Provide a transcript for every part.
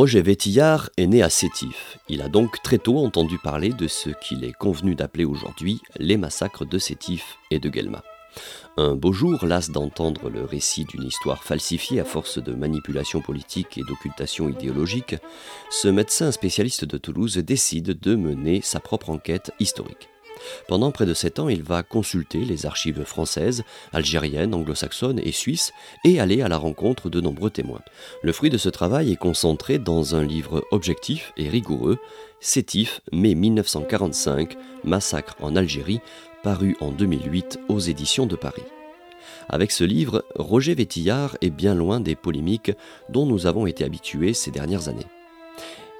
Roger Vétillard est né à Sétif. Il a donc très tôt entendu parler de ce qu'il est convenu d'appeler aujourd'hui les massacres de Sétif et de Guelma. Un beau jour, las d'entendre le récit d'une histoire falsifiée à force de manipulation politique et d'occultation idéologique, ce médecin spécialiste de Toulouse décide de mener sa propre enquête historique. Pendant près de sept ans, il va consulter les archives françaises, algériennes, anglo-saxonnes et suisses et aller à la rencontre de nombreux témoins. Le fruit de ce travail est concentré dans un livre objectif et rigoureux, Sétif, mai 1945, Massacre en Algérie, paru en 2008 aux éditions de Paris. Avec ce livre, Roger Vétillard est bien loin des polémiques dont nous avons été habitués ces dernières années.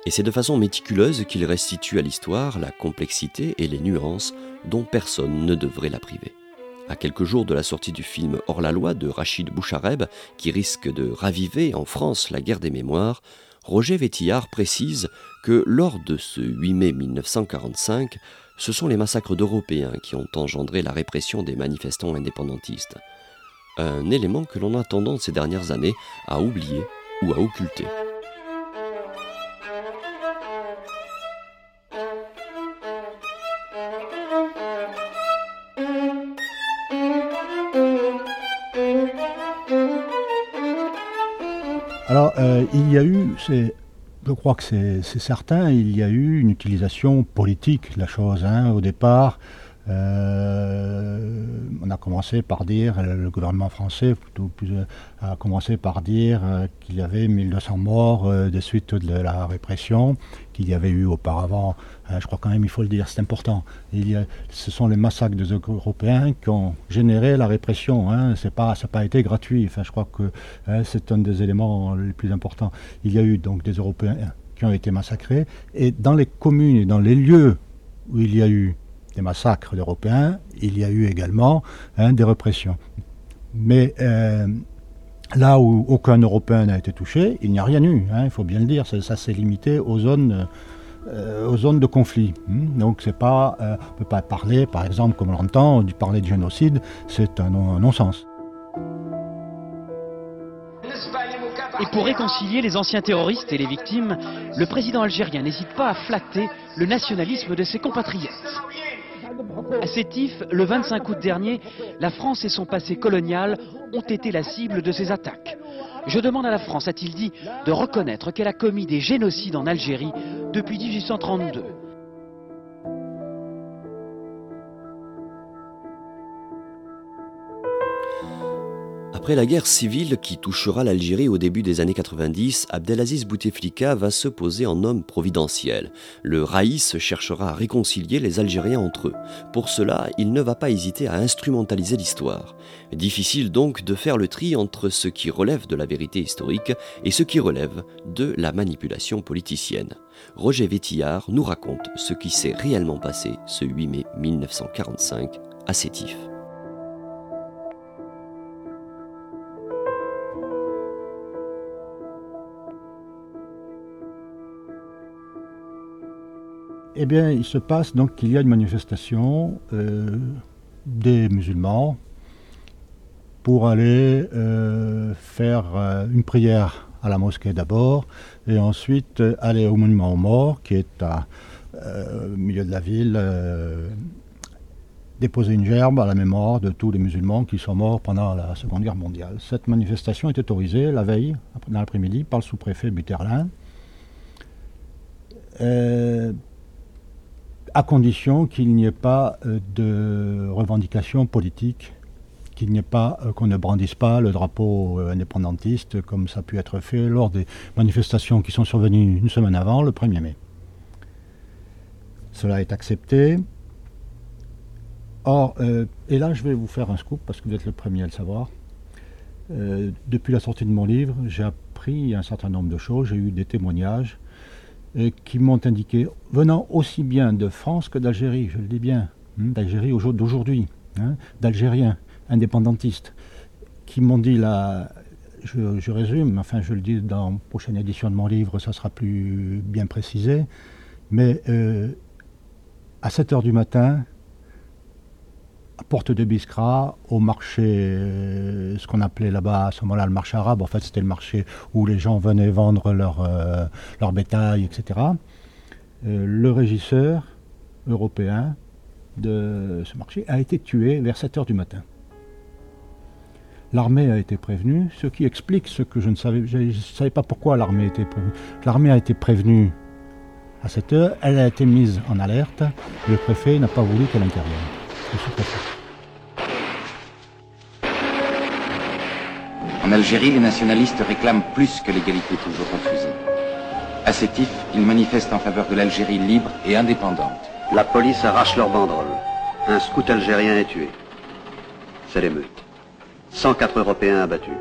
Et c'est de façon méticuleuse qu'il restitue à l'histoire la complexité et les nuances dont personne ne devrait la priver. À quelques jours de la sortie du film Hors la loi de Rachid Bouchareb, qui risque de raviver en France la guerre des mémoires, Roger Vétillard précise que lors de ce 8 mai 1945, ce sont les massacres d'Européens qui ont engendré la répression des manifestants indépendantistes. Un élément que l'on a tendance ces dernières années à oublier ou à occulter. Il y a eu, je crois que c'est certain, il y a eu une utilisation politique de la chose. Hein, au départ, euh, on a commencé par dire, le gouvernement français euh, a commencé par dire euh, qu'il y avait 1200 morts de suite de la répression, qu'il y avait eu auparavant, je crois quand même il faut le dire, c'est important, ce sont les massacres des Européens qui ont généré la répression, hein, c'est pas, ça n'a pas été gratuit, enfin, je crois que hein, c'est un des éléments les plus importants. Il y a eu donc des Européens qui ont été massacrés, et dans les communes et dans les lieux où il y a eu des massacres d'Européens, il y a eu également hein, des répressions. Mais euh, là où aucun Européen n'a été touché, il n'y a rien eu, hein, il faut bien le dire, ça, s'est limité aux zones, euh, de conflit. Hmm. Donc c'est pas, euh, on ne peut pas parler, par exemple, comme on l'entend, du parler de génocide, c'est un non-sens. Et pour réconcilier les anciens terroristes et les victimes, le président algérien n'hésite pas à flatter le nationalisme de ses compatriotes. À Sétif, le 25 août dernier, la France et son passé colonial ont été la cible de ces attaques. Je demande à la France, a-t-il dit, de reconnaître qu'elle a commis des génocides en Algérie depuis 1832. Après la guerre civile qui touchera l'Algérie au début des années 90, Abdelaziz Bouteflika va se poser en homme providentiel. Le Raïs cherchera à réconcilier les Algériens entre eux. Pour cela, il ne va pas hésiter à instrumentaliser l'histoire. Difficile donc de faire le tri entre ce qui relève de la vérité historique et ce qui relève de la manipulation politicienne. Roger Vétillard nous raconte ce qui s'est réellement passé ce 8 mai 1945 à Sétif. Eh bien, il se passe donc qu'il y a une manifestation euh, des musulmans pour aller euh, faire euh, une prière à la mosquée d'abord et ensuite aller au monument aux morts qui est au milieu de la ville, déposer une gerbe à la mémoire de tous les musulmans qui sont morts pendant la Seconde Guerre mondiale. Cette manifestation est autorisée la veille, dans l'après-midi, par le sous-préfet Buterlin à condition qu'il n'y ait pas euh, de revendication politique, qu'il n'y ait pas euh, qu'on ne brandisse pas le drapeau euh, indépendantiste comme ça a pu être fait lors des manifestations qui sont survenues une semaine avant, le 1er mai. Cela est accepté. Or, et là je vais vous faire un scoop parce que vous êtes le premier à le savoir. depuis la sortie de mon livre, j'ai appris un certain nombre de choses, j'ai eu des témoignages qui m'ont indiqué, venant aussi bien de France que d'Algérie, je le dis bien, hein, d'Algérie d'aujourd'hui, hein, d'Algériens indépendantistes, qui m'ont dit là, je, résume, enfin je le dis dans la prochaine édition de mon livre, ça sera plus bien précisé, mais euh, à 7 heures du matin, Porte de Biskra, au marché, euh, ce qu'on appelait là-bas à ce moment-là le marché arabe. En fait, c'était le marché où les gens venaient vendre leur, euh, leur bétail, etc. Euh, le régisseur européen de ce marché a été tué vers 7 heures du matin. L'armée a été prévenue, ce qui explique ce que je ne savais, je ne savais pas pourquoi l'armée été prévenue. L'armée a été prévenue à 7 heures, elle a été mise en alerte, le préfet n'a pas voulu qu'elle intervienne. En Algérie, les nationalistes réclament plus que l'égalité toujours refusée. À Sétif, ils manifestent en faveur de l'Algérie libre et indépendante. La police arrache leurs banderoles. Un scout algérien est tué. C'est l'émeute. 104 Européens abattus.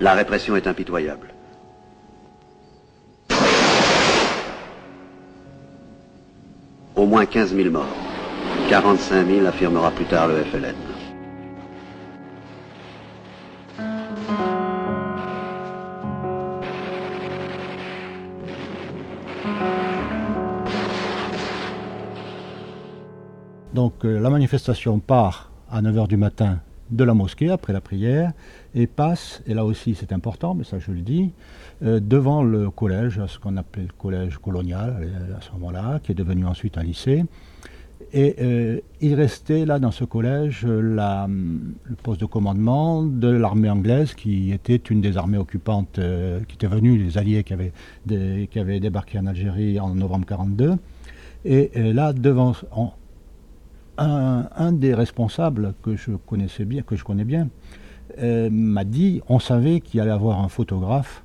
La répression est impitoyable. Au moins 15 000 morts. 45 000 affirmera plus tard le FLN. Donc euh, la manifestation part à 9h du matin de la mosquée après la prière et passe, et là aussi c'est important, mais ça je le dis, euh, devant le collège, ce qu'on appelait le collège colonial euh, à ce moment-là, qui est devenu ensuite un lycée. Et euh, il restait là dans ce collège la, le poste de commandement de l'armée anglaise, qui était une des armées occupantes qui était venue, les alliés qui avaient, qui avaient débarqué en Algérie en novembre 1942. Et là, devant, un, des responsables que je connaissais bien, que je connais bien, euh, m'a dit on savait qu'il allait avoir un photographe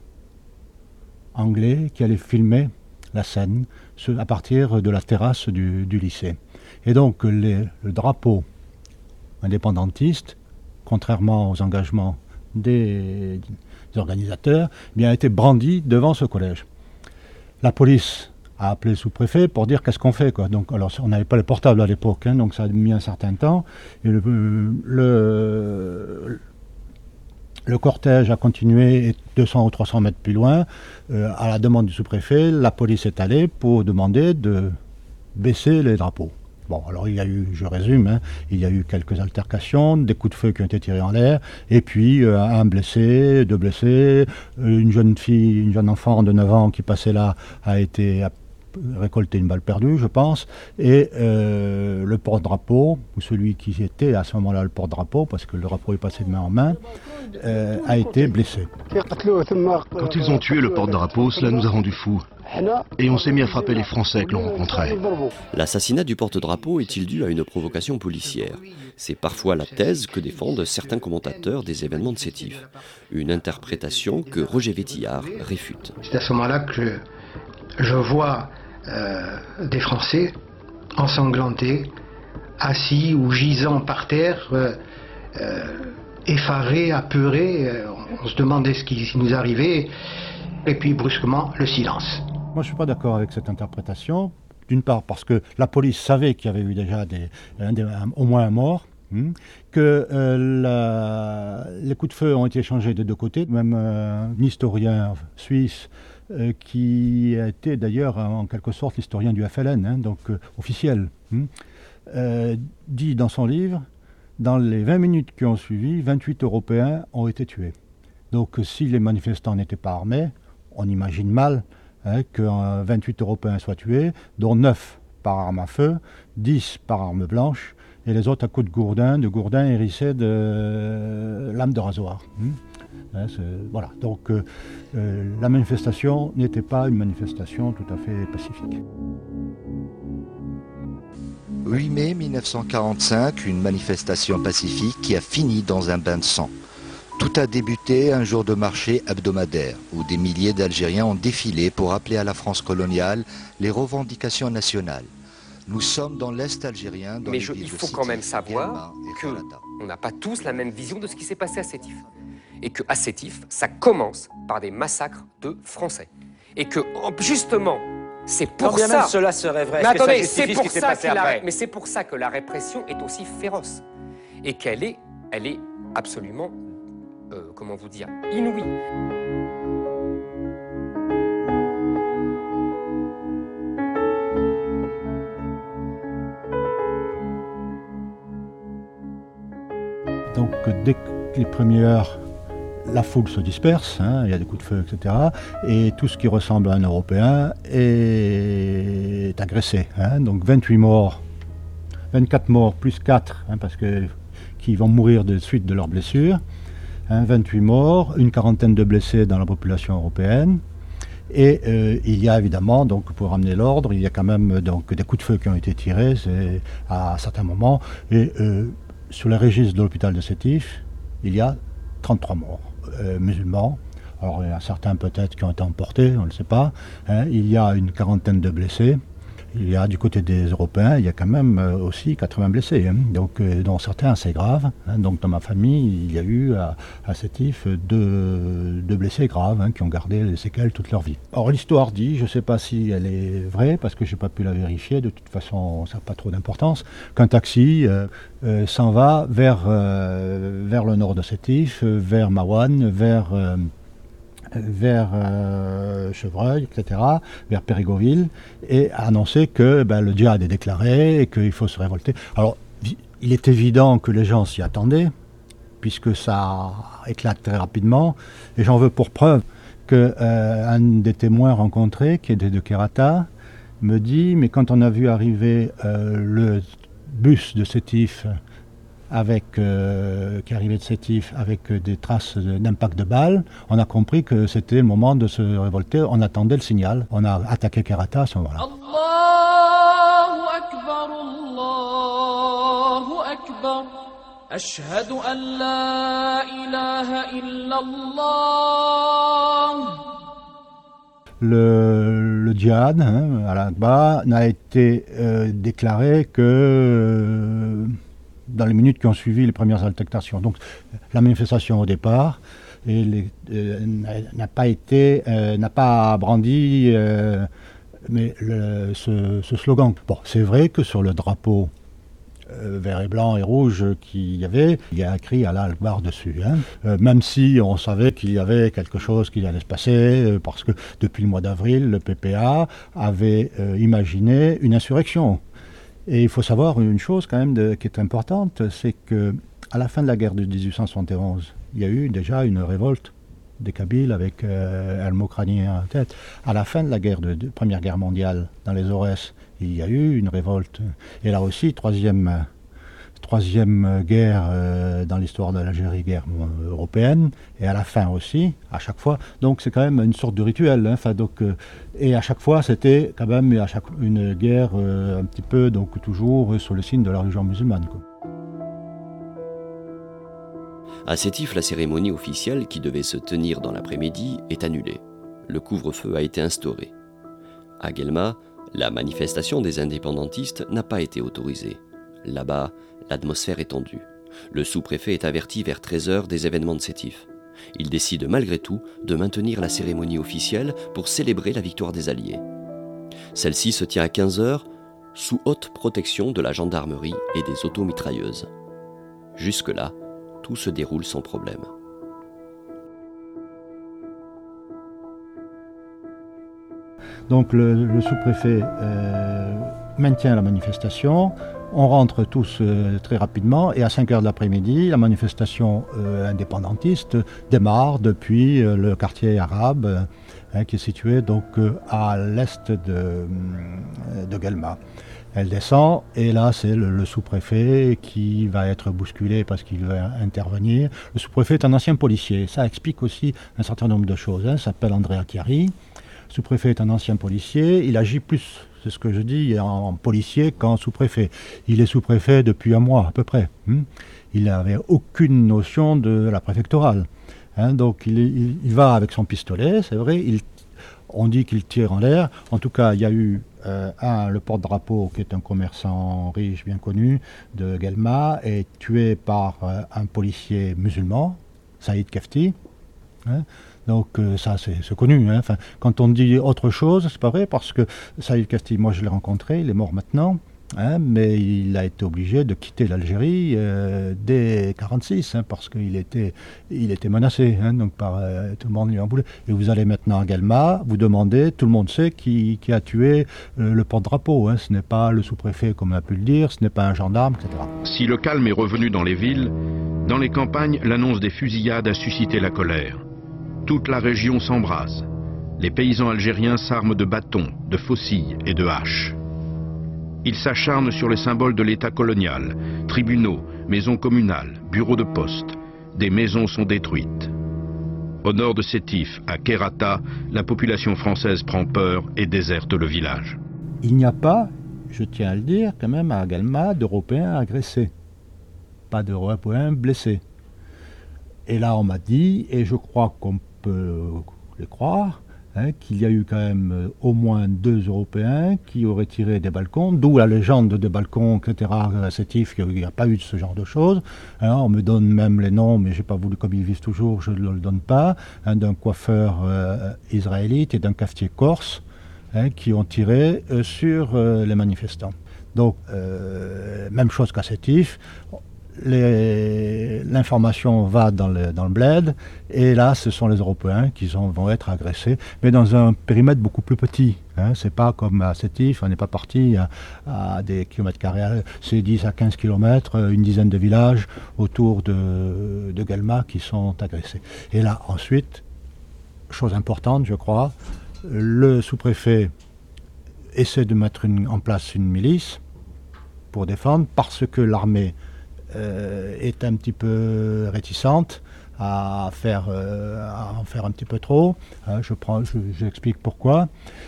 anglais qui allait filmer la scène à partir de la terrasse du, lycée. Et donc le drapeau indépendantiste, contrairement aux engagements des, organisateurs, eh bien, a été brandi devant ce collège. La police a appelé le sous-préfet pour dire qu'est-ce qu'on fait. Quoi. Donc, alors, on n'avait pas le portable à l'époque, hein, donc ça a mis un certain temps. Et le, le, cortège a continué 200 ou 300 mètres plus loin. Euh, à la demande du sous-préfet, la police est allée pour demander de baisser les drapeaux. Bon, alors il y a eu, je résume, hein, il y a eu quelques altercations, des coups de feu qui ont été tirés en l'air, et puis euh, un blessé, deux blessés, une jeune fille, une jeune enfant de 9 ans qui passait là a été récolter une balle perdue, je pense, et euh, le porte-drapeau, ou celui qui était à ce moment-là le porte-drapeau, parce que le drapeau est passé de main en main, euh, a été blessé. Quand ils ont tué le porte-drapeau, cela nous a rendus fous. Et on s'est mis à frapper les Français que l'on rencontrait. L'assassinat du porte-drapeau est-il dû à une provocation policière? C'est parfois la thèse que défendent certains commentateurs des événements de Sétif. Une interprétation que Roger Vétillard réfute. C'est à ce moment-là que je vois euh, des Français ensanglantés, assis ou gisant par terre, euh, euh, effarés, apeurés. on se demandait ce qui nous arrivait. Et puis brusquement, le silence. Moi, je ne suis pas d'accord avec cette interprétation. D'une part, parce que la police savait qu'il y avait eu déjà au moins un mort, hmm, que les coups de feu ont été échangés des deux côtés. Même un historien suisse euh, qui a été d'ailleurs en quelque sorte l'historien du FLN, hein, donc euh, officiel, hein, euh, dit dans son livre, dans les 20 minutes qui ont suivi, 28 Européens ont été tués. Donc si les manifestants n'étaient pas armés, on imagine mal hein, que 28 Européens soient tués, dont 9 par arme à feu, 10 par arme blanche, et les autres à coups de gourdin, de gourdin hérissés de lames de rasoir. Hein, voilà. Donc euh, euh, la manifestation n'était pas une manifestation tout à fait pacifique. 8 mai 1945, une manifestation pacifique qui a fini dans un bain de sang. Tout a débuté un jour de marché hebdomadaire où des milliers d'Algériens ont défilé pour appeler à la France coloniale les revendications nationales. Nous sommes dans l'Est algérien. Mais il faut quand même savoir qu'on n'a pas tous la même vision de ce qui s'est passé à Sétif et que à Sétif, ça commence par des massacres de Français. Et que justement, c'est pour ça. Même cela serait vrai. Mais attendez, c'est pour ça mais c'est pour ça que la répression est aussi féroce et qu'elle est, elle est absolument, euh, comment vous dire, inouïe. dès les premières heures, la foule se disperse, hein, il y a des coups de feu, etc. Et tout ce qui ressemble à un Européen est agressé. Hein. donc 28 morts, 24 morts plus 4, hein, parce que qui vont mourir de suite de leurs blessures. 28 morts, une quarantaine de blessés dans la population européenne. Et euh, il y a évidemment, donc pour ramener l'ordre, il y a quand même des coups de feu qui ont été tirés à certains moments. Et euh, sur les registres de l'hôpital de Sétif, il y a 33 morts euh, musulmans. Alors il y a certains peut-être qui ont été emportés, on ne le sait pas. Hein. Il y a une quarantaine de blessés. Il y a du côté des Européens, il y a quand même euh, aussi 80 blessés, hein. donc, euh, dont certains assez graves. Hein. donc dans ma famille, il y a eu à, à Sétif deux, blessés graves qui ont gardé les séquelles toute leur vie. Or l'histoire dit, je ne sais pas si elle est vraie, parce que je n'ai pas pu la vérifier, de toute façon ça n'a pas trop d'importance, qu'un taxi euh, s'en va vers, vers le nord de Sétif, vers Mawan, vers, vers Chevreuil, etc., vers Périgoville, et a annoncé que ben, le djihad est déclaré et qu'il faut se révolter. Alors, il est évident que les gens s'y attendaient, puisque ça éclate très rapidement, et j'en veux pour preuve qu'un des témoins rencontrés, qui était de Kerata, me dit, mais quand on a vu arriver le bus de Sétif avec, euh, qui arrivait de Sétif avec des traces d'impact de balles, on a compris que c'était le moment de se révolter. On attendait le signal. On a attaqué Kerata à ce moment-là. Le, le, djihad hein, à l'Akba n'a été euh, déclaré que euh, dans les minutes qui ont suivi les premières altercations. Donc la manifestation au départ euh, n'a pas été, n'a pas brandi mais ce, slogan. Bon, c'est vrai que sur le drapeau euh, vert et blanc et rouge qu'il y avait, il y a écrit à l'Albar dessus. Hein. Euh, même si on savait qu'il y avait quelque chose qui allait se passer, euh, parce que depuis le mois d'avril, le PPA avait imaginé une insurrection. Et il faut savoir une chose quand même qui est importante, c'est que à la fin de la guerre de 1871, il y a eu déjà une révolte des Kabyles avec euh, en tête. À la fin de la guerre de, Première Guerre mondiale, dans les Aurès, il y a eu une révolte. Et là aussi, troisième, troisième guerre euh, dans l'histoire de l'Algérie, guerre européenne, et à la fin aussi, à chaque fois. Donc c'est quand même une sorte de rituel. Hein, euh, et à chaque fois, c'était quand même une guerre euh, un petit peu, donc toujours sous le signe de la religion musulmane. À Sétif, la cérémonie officielle qui devait se tenir dans l'après-midi est annulée. Le couvre-feu a été instauré. À Guelma, la manifestation des indépendantistes n'a pas été autorisée. Là-bas, l'atmosphère est tendue. Le sous-préfet est averti vers 13h des événements de Sétif. Il décide malgré tout de maintenir la cérémonie officielle pour célébrer la victoire des Alliés. Celle-ci se tient à 15h sous haute protection de la gendarmerie et des automitrailleuses. Jusque-là, tout se déroule sans problème. Donc le, sous-préfet euh, maintient la manifestation. On rentre tous euh, très rapidement et à 5 heures de l'après-midi, la manifestation euh, indépendantiste démarre depuis le quartier arabe hein, qui est situé donc à l'est de, de Guelma. Elle descend et là c'est le, sous-préfet qui va être bousculé parce qu'il va intervenir. Le sous-préfet est un ancien policier. Ça explique aussi un certain nombre de choses. Hein. Il s'appelle Andrea Chiari sous-préfet est un ancien policier, il agit plus, c'est ce que je dis, en, policier qu'en sous-préfet. Il est sous-préfet depuis un mois à peu près. Hein. Il n'avait aucune notion de la préfectorale. Hein. donc il, va avec son pistolet, c'est vrai, on dit qu'il tire en l'air. En tout cas, il y a eu euh, un, le porte-drapeau, qui est un commerçant riche, bien connu, de Guelma, est tué par euh, un policier musulman, Saïd Kefti. Hein. Donc euh, ça, c'est connu. Hein. Enfin, quand on dit autre chose, c'est pas vrai, parce que Saïd Castille, moi je l'ai rencontré, il est mort maintenant. Hein, mais il a été obligé de quitter l'Algérie euh, dès 46 hein, parce qu'il était, il était menacé donc par euh, tout le monde lui en voulait. Et vous allez maintenant à Galma, vous demandez, tout le monde sait qui, qui a tué le porte-drapeau. ce n'est pas le sous-préfet comme on a pu le dire, ce n'est pas un gendarme, etc. Si le calme est revenu dans les villes, Dans les campagnes, l'annonce des fusillades a suscité la colère. Toute la région s'embrase. Les paysans algériens s'arment de bâtons, de faucilles et de haches. Ils s'acharnent sur les symboles de l'État colonial, tribunaux, maisons communales, bureaux de poste. Des maisons sont détruites. Au nord de Sétif, à Kerata, la population française prend peur et déserte le village. Il n'y a pas, je tiens à le dire, quand même à Galma, d'Européens agressés. Pas d'Européens blessés. Et là, on m'a dit, et je crois qu'on peut le croire, Hein, qu'il y a eu quand même euh, au moins deux Européens qui auraient tiré des balcons, d'où la légende des balcons, etc., qu'il n'y a pas eu de ce genre de choses. Hein, on me donne même les noms, mais je n'ai pas voulu, comme ils vivent toujours, je ne le donne pas, hein, d'un coiffeur euh, israélite et d'un cafetier corse qui ont tiré euh, sur les manifestants. Donc, même chose qu'à l'information va dans le, bled, et là, ce sont les Européens qui vont être agressés, mais dans un périmètre beaucoup plus petit. Hein. C'est pas comme à Sétif, on n'est pas parti à, des kilomètres carrés, c'est 10 à 15 kilomètres, une dizaine de villages autour de, Galma qui sont agressés. Et là, ensuite, chose importante, je crois, le sous-préfet essaie de mettre en place une milice pour défendre, parce que l'armée est un petit peu réticente à, faire, euh, à en faire un petit peu trop. Hein, j'explique pourquoi.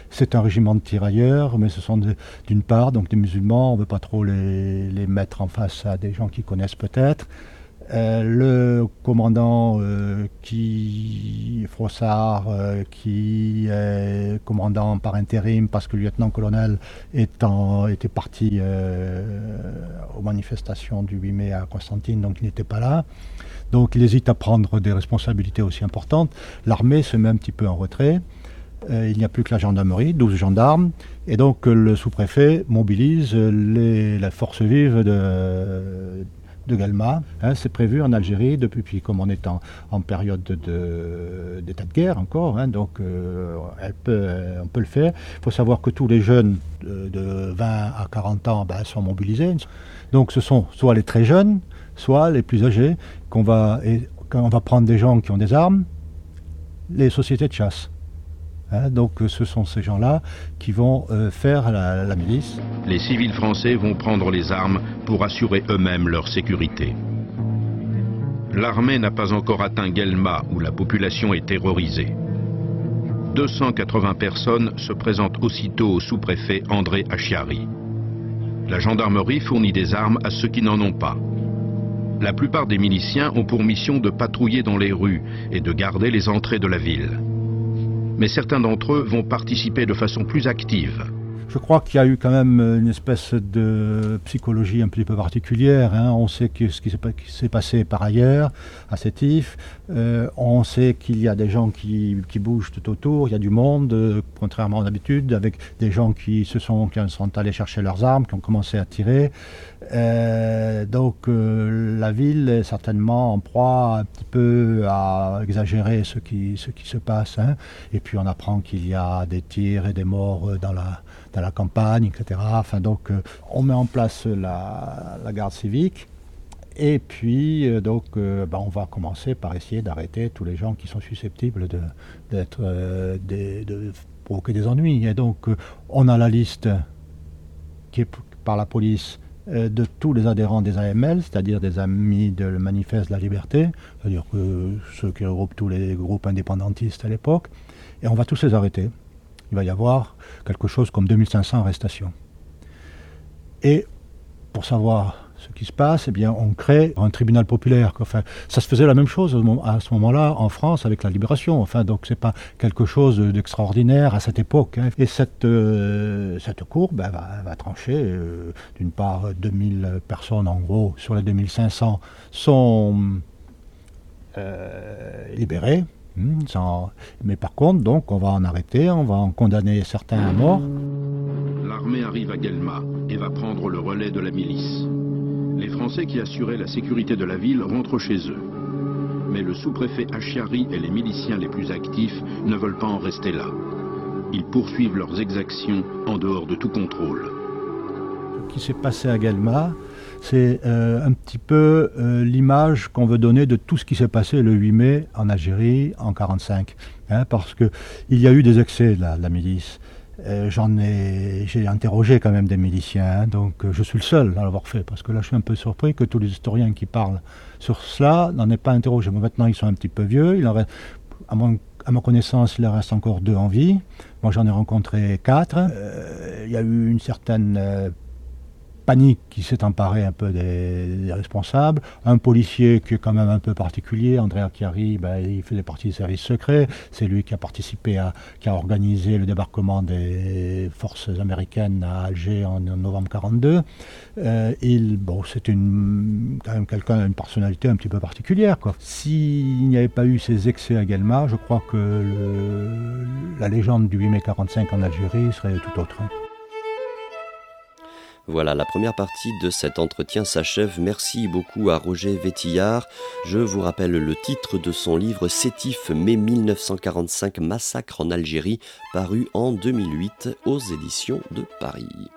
C'est un régiment de tirailleurs, mais ce sont d'une part donc des musulmans. On ne veut pas trop les, les, mettre en face à des gens qui connaissent peut-être. Euh, le commandant euh, qui Frossard, euh, qui est commandant par intérim parce que le lieutenant-colonel était parti aux manifestations du 8 mai à Constantine, donc il n'était pas là. Donc il hésite à prendre des responsabilités aussi importantes. L'armée se met un petit peu en retrait. il n'y a plus que la gendarmerie, 12 gendarmes, et donc le sous-préfet mobilise la force vive de Galma. Hein, c'est prévu en Algérie depuis, comme on est en, période d'état de, guerre encore, hein, donc euh, peut, on peut le faire. Il faut savoir que tous les jeunes de, 20 à 40 ans ben, sont mobilisés. Donc ce sont soit les très jeunes, soit les plus âgés, qu'on va prendre des gens qui ont des armes, les sociétés de chasse. Hein, donc euh, ce sont ces gens-là qui vont euh, faire la, milice. Les civils français vont prendre les armes pour assurer eux-mêmes leur sécurité. L'armée n'a pas encore atteint Guelma où la population est terrorisée. 280 personnes se présentent aussitôt au sous-préfet André Achiari. La gendarmerie fournit des armes à ceux qui n'en ont pas. La plupart des miliciens ont pour mission de patrouiller dans les rues et de garder les entrées de la ville mais certains d'entre eux vont participer de façon plus active. Je crois qu'il y a eu quand même une espèce de psychologie un petit peu particulière. Hein. On sait ce qui s'est passé par ailleurs à Sétif. Euh, on sait qu'il y a des gens qui, bougent tout autour. Il y a du monde, euh, contrairement à d'habitude, avec des gens qui se sont, qui sont allés chercher leurs armes, qui ont commencé à tirer. Euh, donc la ville est certainement en proie un petit peu à exagérer ce qui, ce qui se passe. Hein. Et puis on apprend qu'il y a des tirs et des morts dans la dans la campagne, etc. Enfin, donc, euh, on met en place la, garde civique. Et puis, euh, donc, euh, ben, on va commencer par essayer d'arrêter tous les gens qui sont susceptibles de, d'être, de provoquer des ennuis. Et donc, on a la liste qui est par la police de tous les adhérents des AML, c'est-à-dire des amis de le Manifeste de la Liberté, c'est-à-dire que ceux qui regroupent tous les groupes indépendantistes à l'époque, et on va tous les arrêter il va y avoir quelque chose comme 2500 arrestations. Et pour savoir ce qui se passe, eh bien, on crée un tribunal populaire. Enfin, ça se faisait la même chose à ce moment-là en France avec la libération. Enfin, donc c'est pas quelque chose d'extraordinaire à cette époque. Hein. Et cette, euh, cette cour ben, va, trancher. Euh, d'une part, 2000 personnes en gros sur les 2500 sont euh, libérées. Hmm, mais par contre, donc, on va en arrêter, on va en condamner certains à mort. L'armée arrive à Guelma et va prendre le relais de la milice. Les Français qui assuraient la sécurité de la ville rentrent chez eux. Mais le sous-préfet Achiari et les miliciens les plus actifs ne veulent pas en rester là. Ils poursuivent leurs exactions en dehors de tout contrôle. Ce qui s'est passé à Guelma, c'est un petit peu l'image qu'on veut donner de tout ce qui s'est passé le 8 mai en Algérie en 1945. Hein, parce qu'il y a eu des excès de la milice. Euh, j'en ai, j'ai interrogé quand même des miliciens, hein, donc euh, je suis le seul à l'avoir fait, parce que là je suis un peu surpris que tous les historiens qui parlent sur cela n'en aient pas interrogé. maintenant ils sont un petit peu vieux, il reste, à, ma connaissance il en reste encore deux en vie. Moi j'en ai rencontré quatre. Euh, il y a eu une certaine panique qui s'est emparée un peu des, responsables. Un policier qui est quand même un peu particulier, Andrea Chiari, ben, il faisait partie des services secrets. C'est lui qui a participé à, qui a organisé le débarquement des forces américaines à Alger en, novembre 42. Euh, il, bon, c'est une, quand même quelqu'un, une personnalité un petit peu particulière. S'il n'y avait pas eu ces excès à Guelma, je crois que la légende du 8 mai 45 en Algérie serait tout autre. Voilà, la première partie de cet entretien s'achève. Merci beaucoup à Roger Vétillard. Je vous rappelle le titre de son livre Sétif mai 1945 Massacre en Algérie, paru en 2008 aux éditions de Paris.